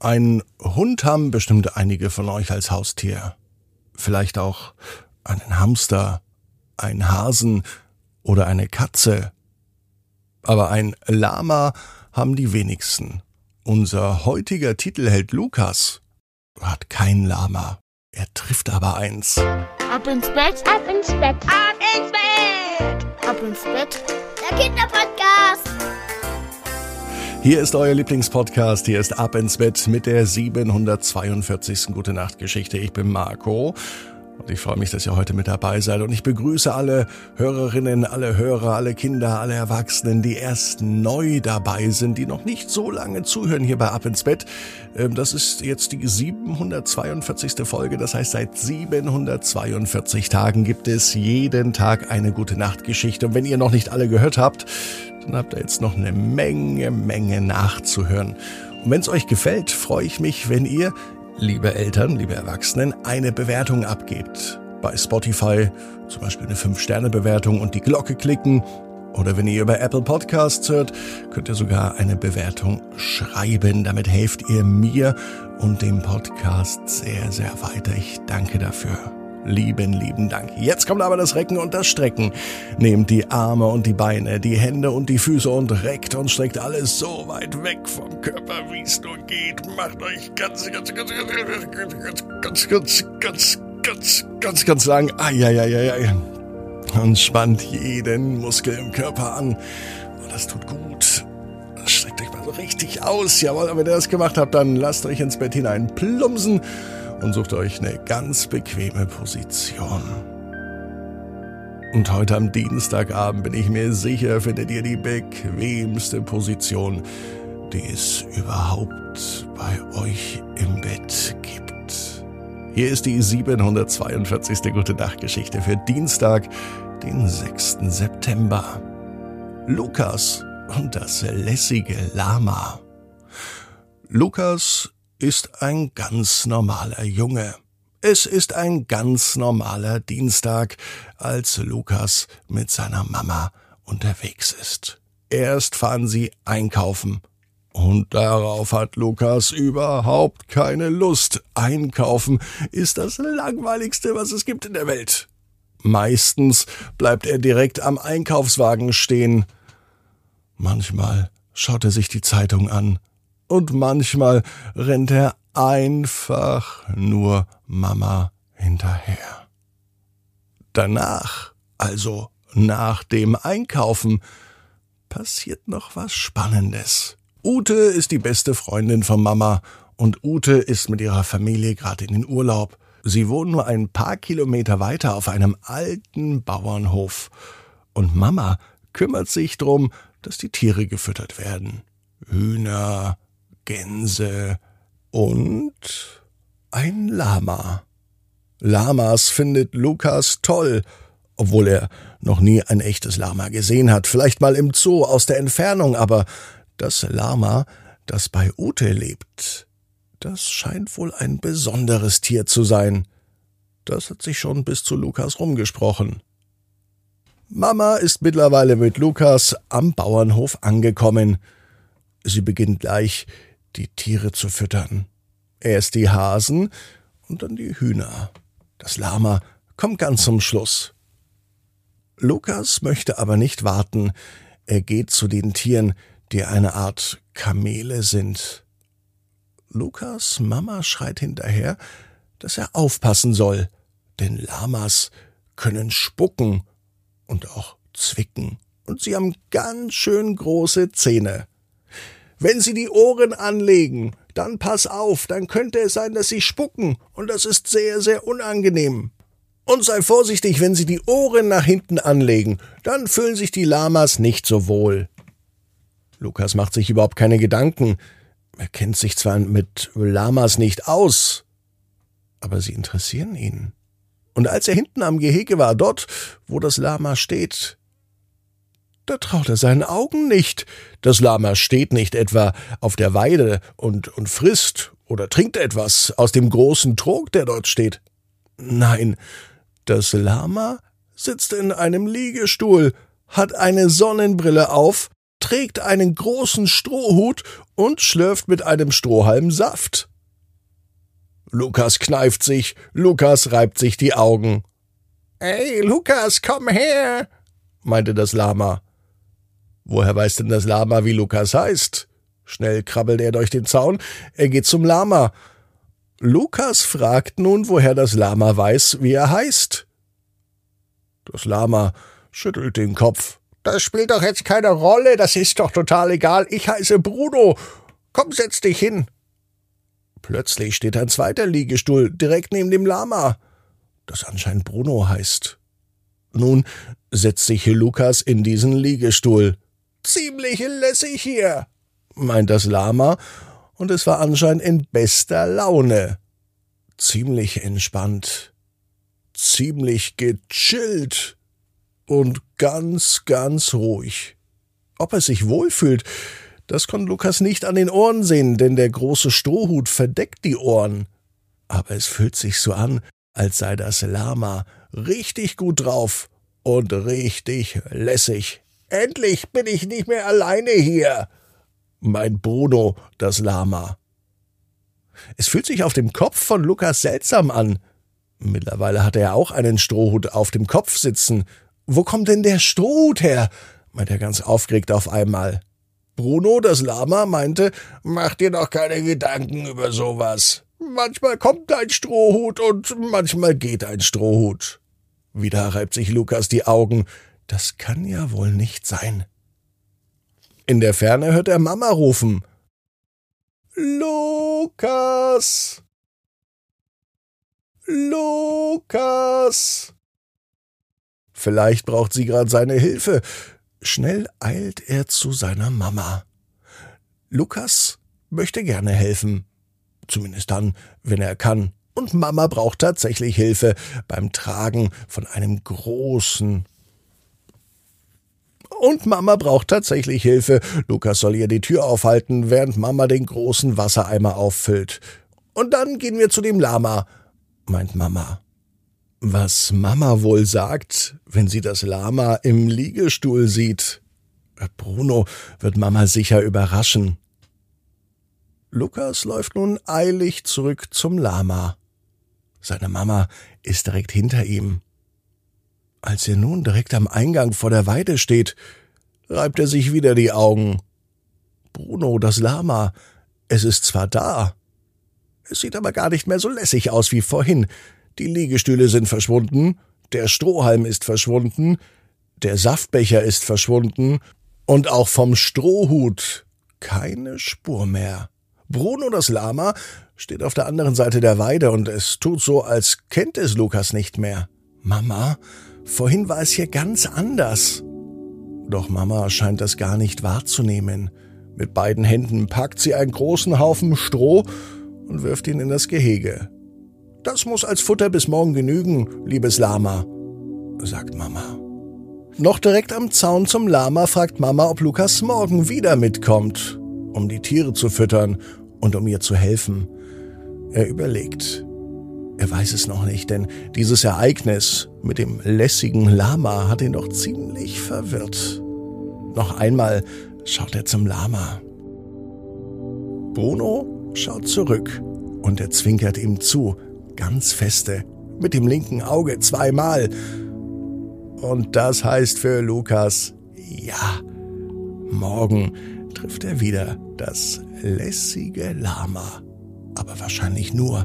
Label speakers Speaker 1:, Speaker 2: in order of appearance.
Speaker 1: Ein Hund haben bestimmt einige von euch als Haustier. Vielleicht auch einen Hamster, einen Hasen oder eine Katze. Aber ein Lama haben die wenigsten. Unser heutiger Titelheld Lukas hat kein Lama. Er trifft aber eins.
Speaker 2: Ab ins Bett, ab ins Bett, ab ins Bett, ab ins Bett. Der Kinderpodcast.
Speaker 1: Hier ist euer Lieblingspodcast. Hier ist Ab ins Bett mit der 742. Gute Nacht Geschichte. Ich bin Marco. Und ich freue mich, dass ihr heute mit dabei seid. Und ich begrüße alle Hörerinnen, alle Hörer, alle Kinder, alle Erwachsenen, die erst neu dabei sind, die noch nicht so lange zuhören hier bei Ab ins Bett. Ähm, das ist jetzt die 742. Folge. Das heißt, seit 742 Tagen gibt es jeden Tag eine gute Nachtgeschichte. Und wenn ihr noch nicht alle gehört habt, dann habt ihr jetzt noch eine Menge, Menge nachzuhören. Und wenn es euch gefällt, freue ich mich, wenn ihr liebe Eltern, liebe Erwachsenen, eine Bewertung abgebt. Bei Spotify zum Beispiel eine 5-Sterne-Bewertung und die Glocke klicken. Oder wenn ihr über Apple Podcasts hört, könnt ihr sogar eine Bewertung schreiben. Damit helft ihr mir und dem Podcast sehr, sehr weiter. Ich danke dafür. Lieben, lieben Dank. Jetzt kommt aber das Recken und das Strecken. Nehmt die Arme und die Beine, die Hände und die Füße und reckt und streckt alles so weit weg vom Körper, wie es nur geht. Macht euch ganz, ganz, ganz, ganz, ganz, ganz, ganz, ganz, ganz, ganz, ganz lang. Eieieiei. Und spannt jeden Muskel im Körper an. Und das tut gut. Streckt euch mal so richtig aus. Jawohl, wenn ihr das gemacht habt, dann lasst euch ins Bett hinein plumpsen und sucht euch eine ganz bequeme Position. Und heute am Dienstagabend bin ich mir sicher, findet ihr die bequemste Position, die es überhaupt bei euch im Bett gibt. Hier ist die 742. Gute Nachtgeschichte für Dienstag, den 6. September. Lukas und das lässige Lama. Lukas ist ein ganz normaler Junge. Es ist ein ganz normaler Dienstag, als Lukas mit seiner Mama unterwegs ist. Erst fahren sie einkaufen. Und darauf hat Lukas überhaupt keine Lust. Einkaufen ist das langweiligste, was es gibt in der Welt. Meistens bleibt er direkt am Einkaufswagen stehen. Manchmal schaut er sich die Zeitung an und manchmal rennt er einfach nur Mama hinterher. Danach, also nach dem Einkaufen, passiert noch was Spannendes. Ute ist die beste Freundin von Mama und Ute ist mit ihrer Familie gerade in den Urlaub. Sie wohnen nur ein paar Kilometer weiter auf einem alten Bauernhof. Und Mama kümmert sich drum, dass die Tiere gefüttert werden. Hühner, Gänse und ein Lama. Lamas findet Lukas toll, obwohl er noch nie ein echtes Lama gesehen hat, vielleicht mal im Zoo aus der Entfernung, aber das Lama, das bei Ute lebt, das scheint wohl ein besonderes Tier zu sein. Das hat sich schon bis zu Lukas rumgesprochen. Mama ist mittlerweile mit Lukas am Bauernhof angekommen. Sie beginnt gleich die Tiere zu füttern. Erst die Hasen und dann die Hühner. Das Lama kommt ganz zum Schluss. Lukas möchte aber nicht warten. Er geht zu den Tieren, die eine Art Kamele sind. Lukas Mama schreit hinterher, dass er aufpassen soll, denn Lamas können spucken und auch zwicken, und sie haben ganz schön große Zähne. Wenn Sie die Ohren anlegen, dann pass auf, dann könnte es sein, dass Sie spucken, und das ist sehr, sehr unangenehm. Und sei vorsichtig, wenn Sie die Ohren nach hinten anlegen, dann fühlen sich die Lamas nicht so wohl. Lukas macht sich überhaupt keine Gedanken. Er kennt sich zwar mit Lamas nicht aus, aber sie interessieren ihn. Und als er hinten am Gehege war, dort, wo das Lama steht, da traut er seinen Augen nicht. Das Lama steht nicht etwa auf der Weide und, und frisst oder trinkt etwas aus dem großen Trog, der dort steht. Nein, das Lama sitzt in einem Liegestuhl, hat eine Sonnenbrille auf trägt einen großen Strohhut und schlürft mit einem Strohhalm Saft. Lukas kneift sich, Lukas reibt sich die Augen. Ey, Lukas, komm her, meinte das Lama. Woher weiß denn das Lama, wie Lukas heißt? Schnell krabbelt er durch den Zaun, er geht zum Lama. Lukas fragt nun, woher das Lama weiß, wie er heißt. Das Lama schüttelt den Kopf. Das spielt doch jetzt keine Rolle, das ist doch total egal. Ich heiße Bruno. Komm, setz dich hin. Plötzlich steht ein zweiter Liegestuhl direkt neben dem Lama, das anscheinend Bruno heißt. Nun setzt sich Lukas in diesen Liegestuhl. Ziemlich lässig hier, meint das Lama, und es war anscheinend in bester Laune. Ziemlich entspannt, ziemlich gechillt und ganz, ganz ruhig. Ob er sich wohlfühlt, das konnte Lukas nicht an den Ohren sehen, denn der große Strohhut verdeckt die Ohren. Aber es fühlt sich so an, als sei das Lama richtig gut drauf und richtig lässig. Endlich bin ich nicht mehr alleine hier, meint Bruno, das Lama. Es fühlt sich auf dem Kopf von Lukas seltsam an. Mittlerweile hat er auch einen Strohhut auf dem Kopf sitzen wo kommt denn der Strohhut her? meint er ganz aufgeregt auf einmal. Bruno, das Lama, meinte, mach dir doch keine Gedanken über sowas. Manchmal kommt ein Strohhut und manchmal geht ein Strohhut. Wieder reibt sich Lukas die Augen. Das kann ja wohl nicht sein. In der Ferne hört er Mama rufen. Lukas! Lukas! Vielleicht braucht sie gerade seine Hilfe. Schnell eilt er zu seiner Mama. Lukas möchte gerne helfen. Zumindest dann, wenn er kann. Und Mama braucht tatsächlich Hilfe beim Tragen von einem großen. Und Mama braucht tatsächlich Hilfe. Lukas soll ihr die Tür aufhalten, während Mama den großen Wassereimer auffüllt. Und dann gehen wir zu dem Lama, meint Mama. Was Mama wohl sagt, wenn sie das Lama im Liegestuhl sieht. Bruno wird Mama sicher überraschen. Lukas läuft nun eilig zurück zum Lama. Seine Mama ist direkt hinter ihm. Als er nun direkt am Eingang vor der Weide steht, reibt er sich wieder die Augen. Bruno, das Lama, es ist zwar da, es sieht aber gar nicht mehr so lässig aus wie vorhin, die Liegestühle sind verschwunden, der Strohhalm ist verschwunden, der Saftbecher ist verschwunden und auch vom Strohhut keine Spur mehr. Bruno das Lama steht auf der anderen Seite der Weide und es tut so, als kennt es Lukas nicht mehr. Mama, vorhin war es hier ganz anders. Doch Mama scheint das gar nicht wahrzunehmen. Mit beiden Händen packt sie einen großen Haufen Stroh und wirft ihn in das Gehege. Das muss als Futter bis morgen genügen, liebes Lama, sagt Mama. Noch direkt am Zaun zum Lama fragt Mama, ob Lukas morgen wieder mitkommt, um die Tiere zu füttern und um ihr zu helfen. Er überlegt. Er weiß es noch nicht, denn dieses Ereignis mit dem lässigen Lama hat ihn doch ziemlich verwirrt. Noch einmal schaut er zum Lama. Bruno schaut zurück und er zwinkert ihm zu, ganz feste, mit dem linken Auge zweimal. Und das heißt für Lukas, ja, morgen trifft er wieder das lässige Lama. Aber wahrscheinlich nur,